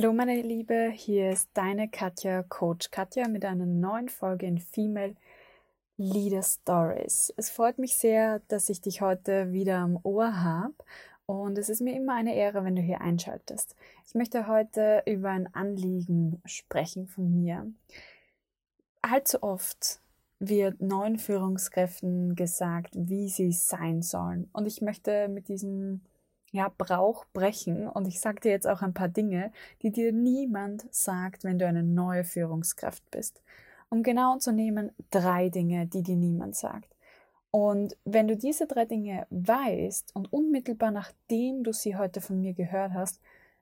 Hallo meine Liebe, hier ist deine Katja, Coach Katja mit einer neuen Folge in Female Leader Stories. Es freut mich sehr, dass ich dich heute wieder am Ohr habe und es ist mir immer eine Ehre, wenn du hier einschaltest. Ich möchte heute über ein Anliegen sprechen von mir. Allzu oft wird neuen Führungskräften gesagt, wie sie sein sollen und ich möchte mit diesem ja, Brauch brechen. Und ich sage dir jetzt auch ein paar Dinge, die dir niemand sagt, wenn du eine neue Führungskraft bist. Um genau zu nehmen, drei Dinge, die dir niemand sagt. Und wenn du diese drei Dinge weißt und unmittelbar nachdem du sie heute von mir gehört hast,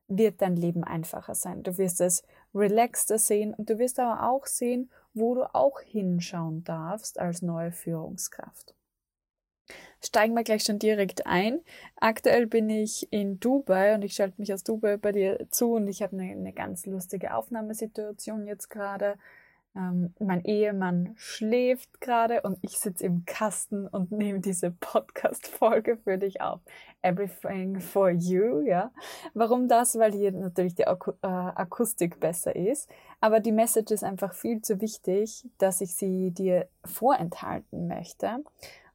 wird dein Leben einfacher sein. Du wirst es relaxter sehen und du wirst aber auch sehen, wo du auch hinschauen darfst als neue Führungskraft steigen wir gleich schon direkt ein. Aktuell bin ich in Dubai und ich schalte mich aus Dubai bei dir zu und ich habe eine, eine ganz lustige Aufnahmesituation jetzt gerade. Ähm, mein Ehemann schläft gerade und ich sitze im Kasten und nehme diese Podcast-Folge für dich auf. Everything for you, ja. Warum das? Weil hier natürlich die Ak äh, Akustik besser ist. Aber die Message ist einfach viel zu wichtig, dass ich sie dir vorenthalten möchte.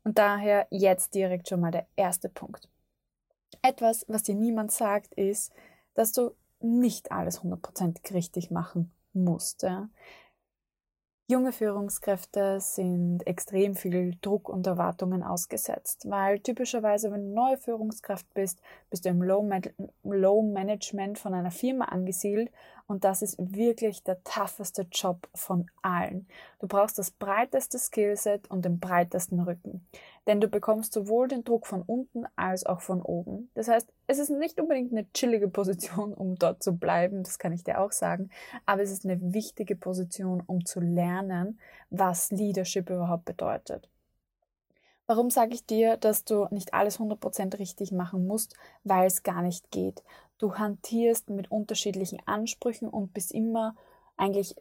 Und daher jetzt direkt schon mal der erste Punkt. Etwas, was dir niemand sagt, ist, dass du nicht alles hundertprozentig richtig machen musst. Ja? Junge Führungskräfte sind extrem viel Druck und Erwartungen ausgesetzt, weil typischerweise, wenn du neue Führungskraft bist, bist du im Low, Low Management von einer Firma angesiedelt und das ist wirklich der tougheste Job von allen. Du brauchst das breiteste Skillset und den breitesten Rücken. Denn du bekommst sowohl den Druck von unten als auch von oben. Das heißt, es ist nicht unbedingt eine chillige Position, um dort zu bleiben, das kann ich dir auch sagen, aber es ist eine wichtige Position, um zu lernen, was Leadership überhaupt bedeutet. Warum sage ich dir, dass du nicht alles 100% richtig machen musst? Weil es gar nicht geht. Du hantierst mit unterschiedlichen Ansprüchen und bist immer eigentlich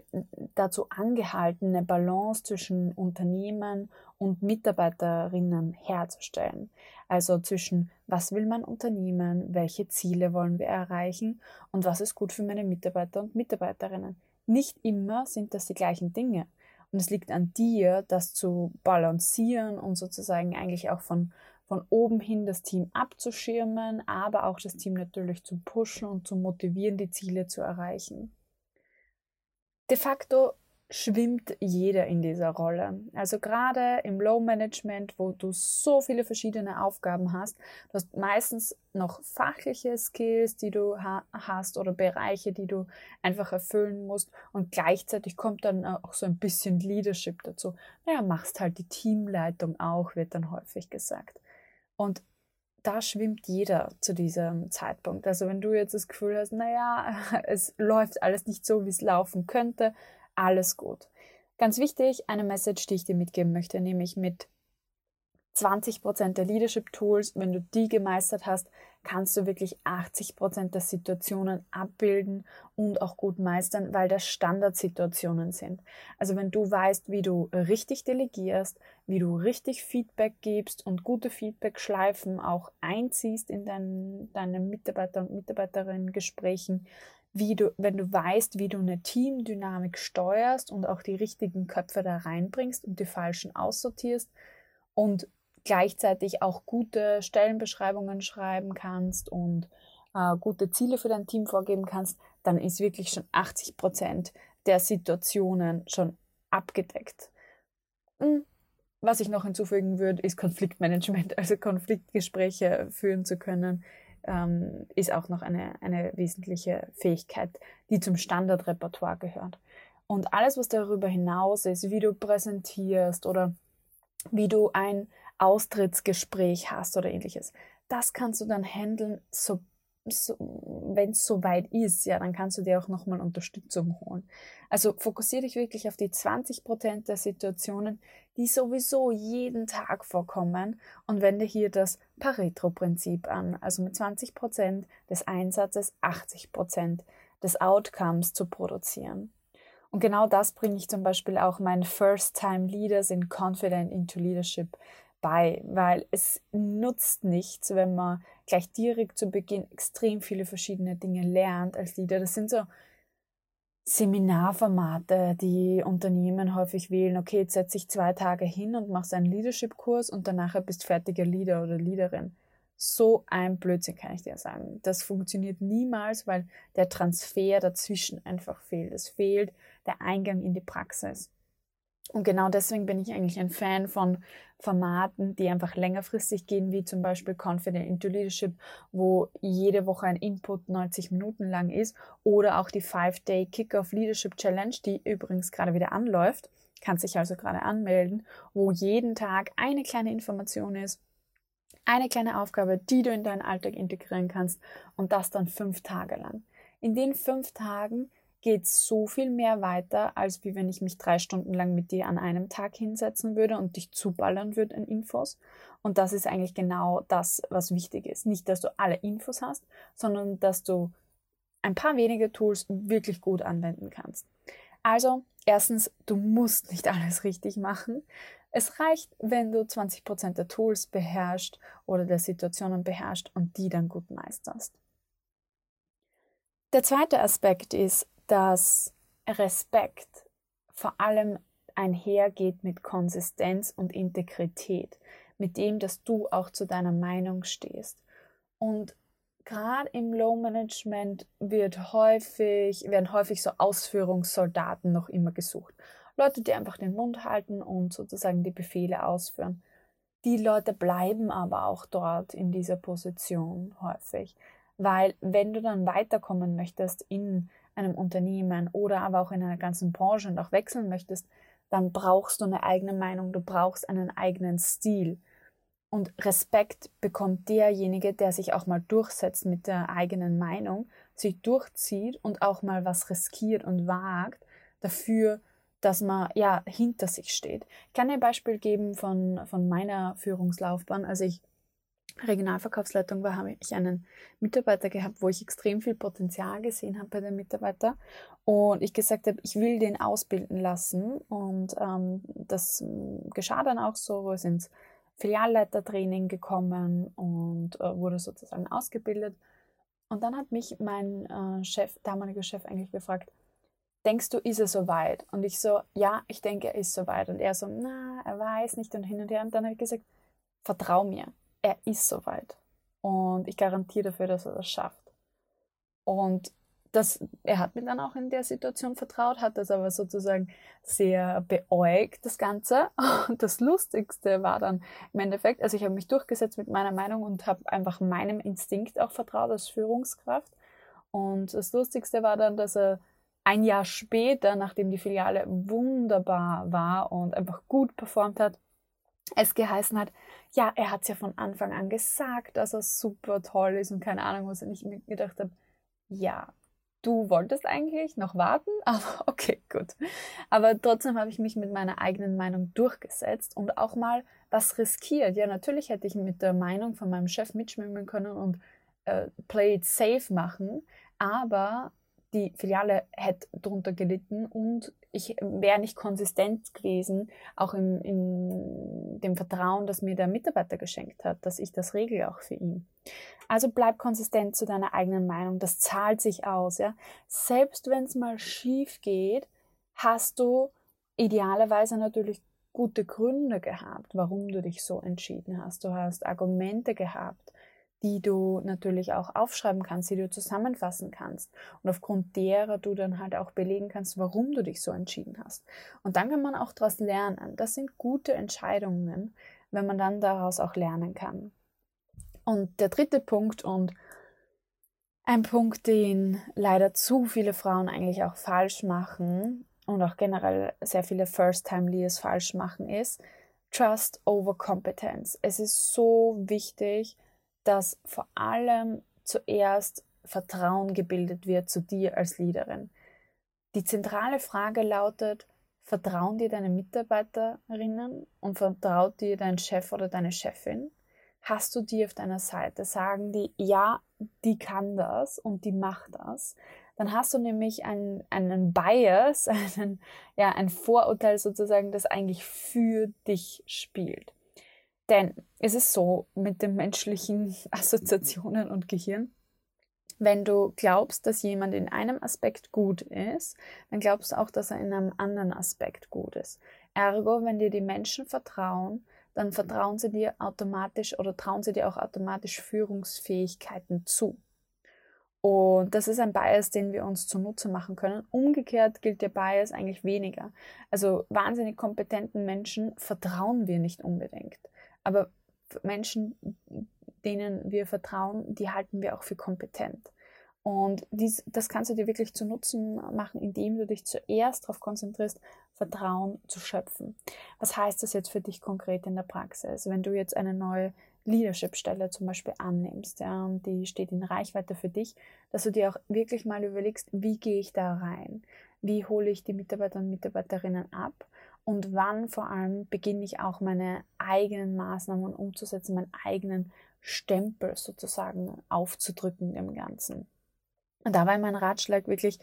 dazu angehalten, eine Balance zwischen Unternehmen und Mitarbeiterinnen herzustellen. Also zwischen was will mein Unternehmen, welche Ziele wollen wir erreichen und was ist gut für meine Mitarbeiter und Mitarbeiterinnen. Nicht immer sind das die gleichen Dinge. Und es liegt an dir, das zu balancieren und sozusagen eigentlich auch von von oben hin das Team abzuschirmen, aber auch das Team natürlich zu pushen und zu motivieren, die Ziele zu erreichen. De facto schwimmt jeder in dieser Rolle. Also gerade im Low Management, wo du so viele verschiedene Aufgaben hast, du hast meistens noch fachliche Skills, die du ha hast oder Bereiche, die du einfach erfüllen musst und gleichzeitig kommt dann auch so ein bisschen Leadership dazu. Naja, machst halt die Teamleitung auch, wird dann häufig gesagt. Und da schwimmt jeder zu diesem Zeitpunkt. Also wenn du jetzt das Gefühl hast, naja, es läuft alles nicht so, wie es laufen könnte, alles gut. Ganz wichtig, eine Message, die ich dir mitgeben möchte, nämlich mit 20% der Leadership Tools, wenn du die gemeistert hast, kannst du wirklich 80% der Situationen abbilden und auch gut meistern, weil das Standardsituationen sind. Also wenn du weißt, wie du richtig delegierst, wie du richtig Feedback gibst und gute Feedback-Schleifen auch einziehst in dein, deine Mitarbeiter- und Mitarbeiterinnen-Gesprächen, wie du, wenn du weißt, wie du eine Teamdynamik steuerst und auch die richtigen Köpfe da reinbringst und die falschen aussortierst und gleichzeitig auch gute Stellenbeschreibungen schreiben kannst und äh, gute Ziele für dein Team vorgeben kannst, dann ist wirklich schon 80 Prozent der Situationen schon abgedeckt. Hm, was ich noch hinzufügen würde, ist Konfliktmanagement, also Konfliktgespräche führen zu können, ähm, ist auch noch eine, eine wesentliche Fähigkeit, die zum Standardrepertoire gehört. Und alles, was darüber hinaus ist, wie du präsentierst oder wie du ein Austrittsgespräch hast oder ähnliches. Das kannst du dann handeln, so, so, wenn es soweit ist, ja, dann kannst du dir auch nochmal Unterstützung holen. Also fokussiere dich wirklich auf die 20 Prozent der Situationen, die sowieso jeden Tag vorkommen und wende hier das Pareto-Prinzip an. Also mit 20 Prozent des Einsatzes 80 Prozent des Outcomes zu produzieren. Und genau das bringe ich zum Beispiel auch meinen First-Time Leaders in Confident into Leadership bei, weil es nutzt nichts, wenn man gleich direkt zu Beginn extrem viele verschiedene Dinge lernt als Leader. Das sind so Seminarformate, die Unternehmen häufig wählen. Okay, jetzt setze ich zwei Tage hin und mache einen Leadership-Kurs und danach bist fertiger Leader oder Leaderin. So ein Blödsinn kann ich dir sagen. Das funktioniert niemals, weil der Transfer dazwischen einfach fehlt. Es fehlt der Eingang in die Praxis. Und genau deswegen bin ich eigentlich ein Fan von Formaten, die einfach längerfristig gehen, wie zum Beispiel Confident into Leadership, wo jede Woche ein Input 90 Minuten lang ist, oder auch die 5-Day Kickoff Leadership Challenge, die übrigens gerade wieder anläuft. Kannst dich also gerade anmelden, wo jeden Tag eine kleine Information ist, eine kleine Aufgabe, die du in deinen Alltag integrieren kannst und das dann fünf Tage lang. In den fünf Tagen geht so viel mehr weiter, als wie wenn ich mich drei Stunden lang mit dir an einem Tag hinsetzen würde und dich zuballern würde in Infos. Und das ist eigentlich genau das, was wichtig ist. Nicht, dass du alle Infos hast, sondern dass du ein paar wenige Tools wirklich gut anwenden kannst. Also, erstens, du musst nicht alles richtig machen. Es reicht, wenn du 20% der Tools beherrschst oder der Situationen beherrschst und die dann gut meisterst. Der zweite Aspekt ist, dass Respekt vor allem einhergeht mit Konsistenz und Integrität, mit dem, dass du auch zu deiner Meinung stehst. Und gerade im Low Management wird häufig, werden häufig so Ausführungssoldaten noch immer gesucht. Leute, die einfach den Mund halten und sozusagen die Befehle ausführen. Die Leute bleiben aber auch dort in dieser Position häufig, weil wenn du dann weiterkommen möchtest in einem Unternehmen oder aber auch in einer ganzen Branche und auch wechseln möchtest, dann brauchst du eine eigene Meinung, du brauchst einen eigenen Stil. Und Respekt bekommt derjenige, der sich auch mal durchsetzt mit der eigenen Meinung, sich durchzieht und auch mal was riskiert und wagt dafür, dass man ja hinter sich steht. Ich kann dir ein Beispiel geben von, von meiner Führungslaufbahn. Als ich Regionalverkaufsleitung war, habe ich einen Mitarbeiter gehabt, wo ich extrem viel Potenzial gesehen habe bei dem Mitarbeiter. Und ich gesagt habe, ich will den ausbilden lassen. Und ähm, das geschah dann auch so, wo es ins Filialleitertraining gekommen und äh, wurde sozusagen ausgebildet. Und dann hat mich mein äh, Chef, damaliger Chef eigentlich gefragt, denkst du, ist er soweit? Und ich so, ja, ich denke, er ist soweit und er so, na, er weiß nicht. Und hin und her. Und dann habe ich gesagt, vertrau mir er ist soweit. Und ich garantiere dafür, dass er das schafft. Und das, er hat mir dann auch in der Situation vertraut, hat das aber sozusagen sehr beäugt, das Ganze. Und das Lustigste war dann im Endeffekt, also ich habe mich durchgesetzt mit meiner Meinung und habe einfach meinem Instinkt auch vertraut als Führungskraft. Und das Lustigste war dann, dass er ein Jahr später, nachdem die Filiale wunderbar war und einfach gut performt hat, es geheißen hat, ja, er hat es ja von Anfang an gesagt, dass er super toll ist und keine Ahnung, was ich mir gedacht habe, ja, du wolltest eigentlich noch warten, aber okay, gut. Aber trotzdem habe ich mich mit meiner eigenen Meinung durchgesetzt und auch mal was riskiert. Ja, natürlich hätte ich mit der Meinung von meinem Chef mitschwimmen können und äh, play it safe machen, aber die Filiale hätte darunter gelitten und ich wäre nicht konsistent gewesen, auch in, in dem Vertrauen, das mir der Mitarbeiter geschenkt hat, dass ich das regle auch für ihn. Also bleib konsistent zu deiner eigenen Meinung, das zahlt sich aus. Ja? Selbst wenn es mal schief geht, hast du idealerweise natürlich gute Gründe gehabt, warum du dich so entschieden hast. Du hast Argumente gehabt die du natürlich auch aufschreiben kannst, die du zusammenfassen kannst und aufgrund derer du dann halt auch belegen kannst, warum du dich so entschieden hast. Und dann kann man auch daraus lernen. Das sind gute Entscheidungen, wenn man dann daraus auch lernen kann. Und der dritte Punkt und ein Punkt, den leider zu viele Frauen eigentlich auch falsch machen und auch generell sehr viele First-Time-Leaders falsch machen, ist Trust over Competence. Es ist so wichtig, dass vor allem zuerst Vertrauen gebildet wird zu dir als Leaderin. Die zentrale Frage lautet, vertrauen dir deine Mitarbeiterinnen und vertraut dir dein Chef oder deine Chefin? Hast du die auf deiner Seite? Sagen die, ja, die kann das und die macht das. Dann hast du nämlich einen, einen Bias, einen, ja, ein Vorurteil sozusagen, das eigentlich für dich spielt. Denn es ist so mit den menschlichen Assoziationen und Gehirn, wenn du glaubst, dass jemand in einem Aspekt gut ist, dann glaubst du auch, dass er in einem anderen Aspekt gut ist. Ergo, wenn dir die Menschen vertrauen, dann vertrauen sie dir automatisch oder trauen sie dir auch automatisch Führungsfähigkeiten zu. Und das ist ein Bias, den wir uns zunutze machen können. Umgekehrt gilt der Bias eigentlich weniger. Also wahnsinnig kompetenten Menschen vertrauen wir nicht unbedingt. Aber Menschen, denen wir vertrauen, die halten wir auch für kompetent. Und dies, das kannst du dir wirklich zu Nutzen machen, indem du dich zuerst darauf konzentrierst, Vertrauen zu schöpfen. Was heißt das jetzt für dich konkret in der Praxis? Wenn du jetzt eine neue Leadership-Stelle zum Beispiel annimmst, ja, und die steht in Reichweite für dich, dass du dir auch wirklich mal überlegst, wie gehe ich da rein? Wie hole ich die Mitarbeiter und Mitarbeiterinnen ab? Und wann vor allem beginne ich auch meine eigenen Maßnahmen umzusetzen, meinen eigenen Stempel sozusagen aufzudrücken im Ganzen. Und da war mein Ratschlag wirklich,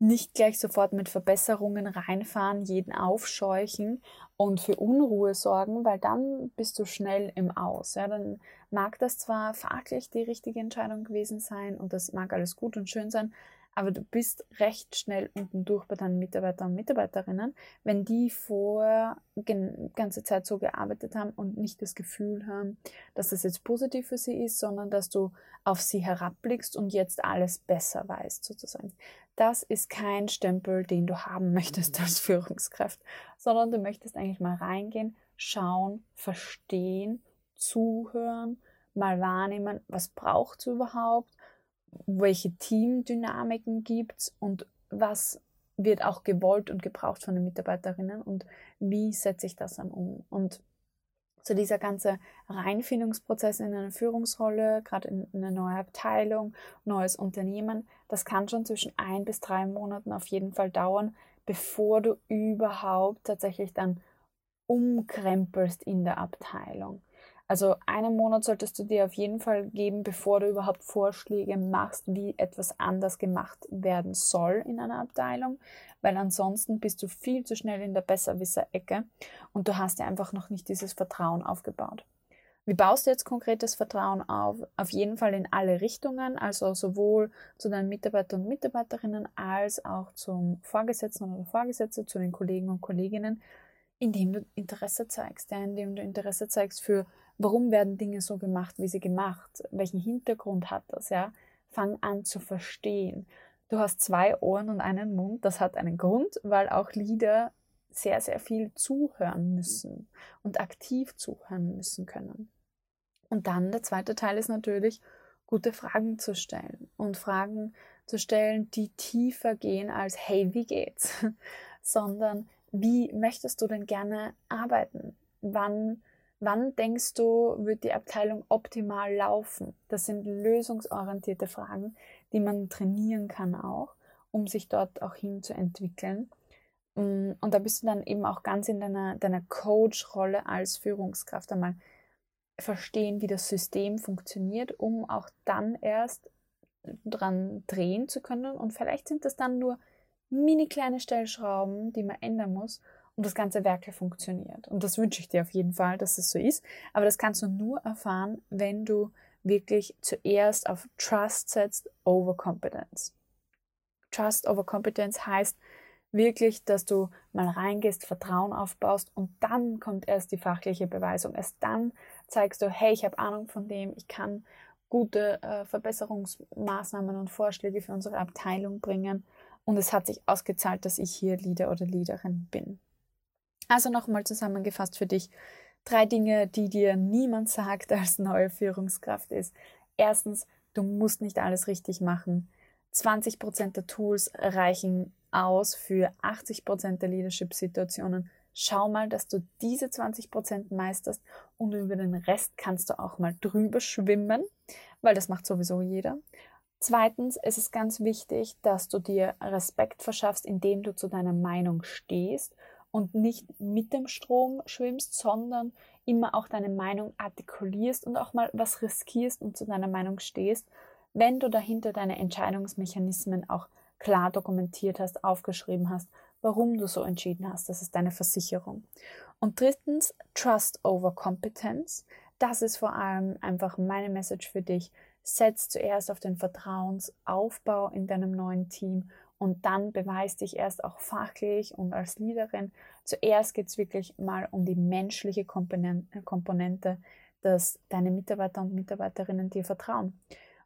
nicht gleich sofort mit Verbesserungen reinfahren, jeden aufscheuchen und für Unruhe sorgen, weil dann bist du schnell im Aus. Ja, dann mag das zwar fachlich die richtige Entscheidung gewesen sein und das mag alles gut und schön sein, aber du bist recht schnell unten durch bei deinen Mitarbeitern und Mitarbeiterinnen, wenn die vor ganze Zeit so gearbeitet haben und nicht das Gefühl haben, dass das jetzt positiv für sie ist, sondern dass du auf sie herabblickst und jetzt alles besser weißt, sozusagen. Das ist kein Stempel, den du haben möchtest als Führungskraft, sondern du möchtest eigentlich mal reingehen, schauen, verstehen, zuhören, mal wahrnehmen, was braucht es überhaupt welche Teamdynamiken gibt es und was wird auch gewollt und gebraucht von den Mitarbeiterinnen und wie setze ich das dann um. Und so dieser ganze Reinfindungsprozess in eine Führungsrolle, gerade in eine neue Abteilung, neues Unternehmen, das kann schon zwischen ein bis drei Monaten auf jeden Fall dauern, bevor du überhaupt tatsächlich dann umkrempelst in der Abteilung. Also einen Monat solltest du dir auf jeden Fall geben, bevor du überhaupt Vorschläge machst, wie etwas anders gemacht werden soll in einer Abteilung, weil ansonsten bist du viel zu schnell in der Besserwisser-Ecke und du hast ja einfach noch nicht dieses Vertrauen aufgebaut. Wie baust du jetzt konkretes Vertrauen auf? Auf jeden Fall in alle Richtungen, also sowohl zu deinen Mitarbeitern und Mitarbeiterinnen als auch zum Vorgesetzten oder Vorgesetzten, zu den Kollegen und Kolleginnen, indem du Interesse zeigst, ja, indem du Interesse zeigst für Warum werden Dinge so gemacht, wie sie gemacht? Welchen Hintergrund hat das? Ja? Fang an zu verstehen. Du hast zwei Ohren und einen Mund. Das hat einen Grund, weil auch Lieder sehr, sehr viel zuhören müssen und aktiv zuhören müssen können. Und dann der zweite Teil ist natürlich, gute Fragen zu stellen und Fragen zu stellen, die tiefer gehen als, hey, wie geht's? Sondern, wie möchtest du denn gerne arbeiten? Wann Wann denkst du, wird die Abteilung optimal laufen? Das sind lösungsorientierte Fragen, die man trainieren kann auch, um sich dort auch hin zu entwickeln. Mm, und da bist du dann eben auch ganz in deiner, deiner Coach-Rolle als Führungskraft einmal verstehen, wie das System funktioniert, um auch dann erst dran drehen zu können. Und vielleicht sind das dann nur mini kleine Stellschrauben, die man ändern muss, und das ganze Werke funktioniert. Und das wünsche ich dir auf jeden Fall, dass es so ist. Aber das kannst du nur erfahren, wenn du wirklich zuerst auf Trust setzt over Competence. Trust over Competence heißt wirklich, dass du mal reingehst, Vertrauen aufbaust und dann kommt erst die fachliche Beweisung. Erst dann zeigst du, hey, ich habe Ahnung von dem, ich kann gute äh, Verbesserungsmaßnahmen und Vorschläge für unsere Abteilung bringen und es hat sich ausgezahlt, dass ich hier Leader oder Leaderin bin. Also nochmal zusammengefasst für dich. Drei Dinge, die dir niemand sagt als neue Führungskraft ist. Erstens, du musst nicht alles richtig machen. 20% der Tools reichen aus für 80% der Leadership-Situationen. Schau mal, dass du diese 20% meisterst und über den Rest kannst du auch mal drüber schwimmen, weil das macht sowieso jeder. Zweitens, es ist ganz wichtig, dass du dir Respekt verschaffst, indem du zu deiner Meinung stehst und nicht mit dem Strom schwimmst, sondern immer auch deine Meinung artikulierst und auch mal was riskierst und zu deiner Meinung stehst, wenn du dahinter deine Entscheidungsmechanismen auch klar dokumentiert hast, aufgeschrieben hast, warum du so entschieden hast. Das ist deine Versicherung. Und drittens, Trust over Competence. Das ist vor allem einfach meine Message für dich. Setz zuerst auf den Vertrauensaufbau in deinem neuen Team und dann beweis dich erst auch fachlich und als Leaderin. Zuerst geht es wirklich mal um die menschliche Komponente, dass deine Mitarbeiter und Mitarbeiterinnen dir vertrauen.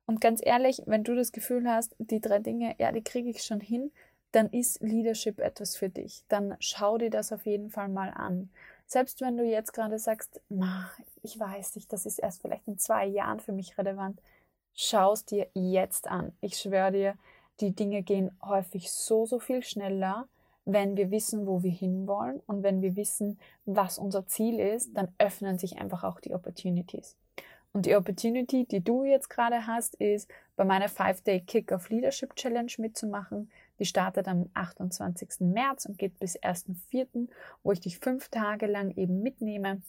Und ganz ehrlich, wenn du das Gefühl hast, die drei Dinge, ja, die kriege ich schon hin, dann ist Leadership etwas für dich. Dann schau dir das auf jeden Fall mal an. Selbst wenn du jetzt gerade sagst, ich weiß nicht, das ist erst vielleicht in zwei Jahren für mich relevant, schau es dir jetzt an. Ich schwöre dir, die Dinge gehen häufig so, so viel schneller, wenn wir wissen, wo wir hinwollen und wenn wir wissen, was unser Ziel ist, dann öffnen sich einfach auch die Opportunities. Und die Opportunity, die du jetzt gerade hast, ist, bei meiner 5-Day Kick-Off Leadership Challenge mitzumachen. Die startet am 28. März und geht bis 1.4., wo ich dich fünf Tage lang eben mitnehme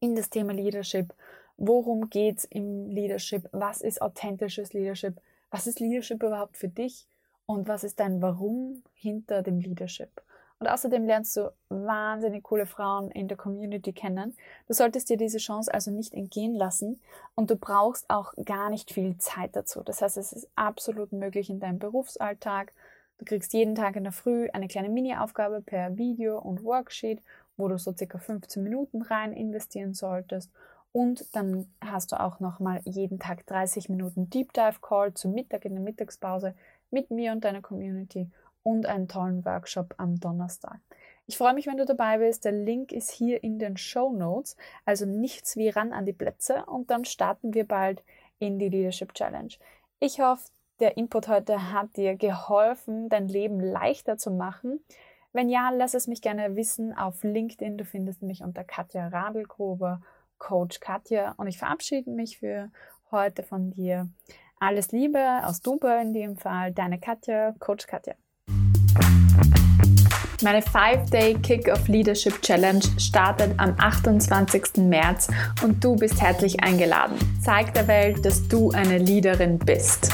in das Thema Leadership. Worum geht es im Leadership? Was ist authentisches Leadership? Was ist Leadership überhaupt für dich? Und was ist dein Warum hinter dem Leadership? Und außerdem lernst du wahnsinnig coole Frauen in der Community kennen. Du solltest dir diese Chance also nicht entgehen lassen und du brauchst auch gar nicht viel Zeit dazu. Das heißt, es ist absolut möglich in deinem Berufsalltag. Du kriegst jeden Tag in der Früh eine kleine Mini-Aufgabe per Video und Worksheet, wo du so circa 15 Minuten rein investieren solltest. Und dann hast du auch nochmal jeden Tag 30 Minuten Deep Dive Call zum Mittag in der Mittagspause mit mir und deiner Community und einen tollen Workshop am Donnerstag. Ich freue mich, wenn du dabei bist. Der Link ist hier in den Show Notes. Also nichts wie ran an die Plätze und dann starten wir bald in die Leadership Challenge. Ich hoffe, der Input heute hat dir geholfen, dein Leben leichter zu machen. Wenn ja, lass es mich gerne wissen auf LinkedIn. Du findest mich unter Katja Radelgruber, Coach Katja. Und ich verabschiede mich für heute von dir. Alles Liebe aus Dubai in dem Fall. Deine Katja, Coach Katja. Meine 5-Day Kick-Off Leadership Challenge startet am 28. März und du bist herzlich eingeladen. Zeig der Welt, dass du eine Leaderin bist.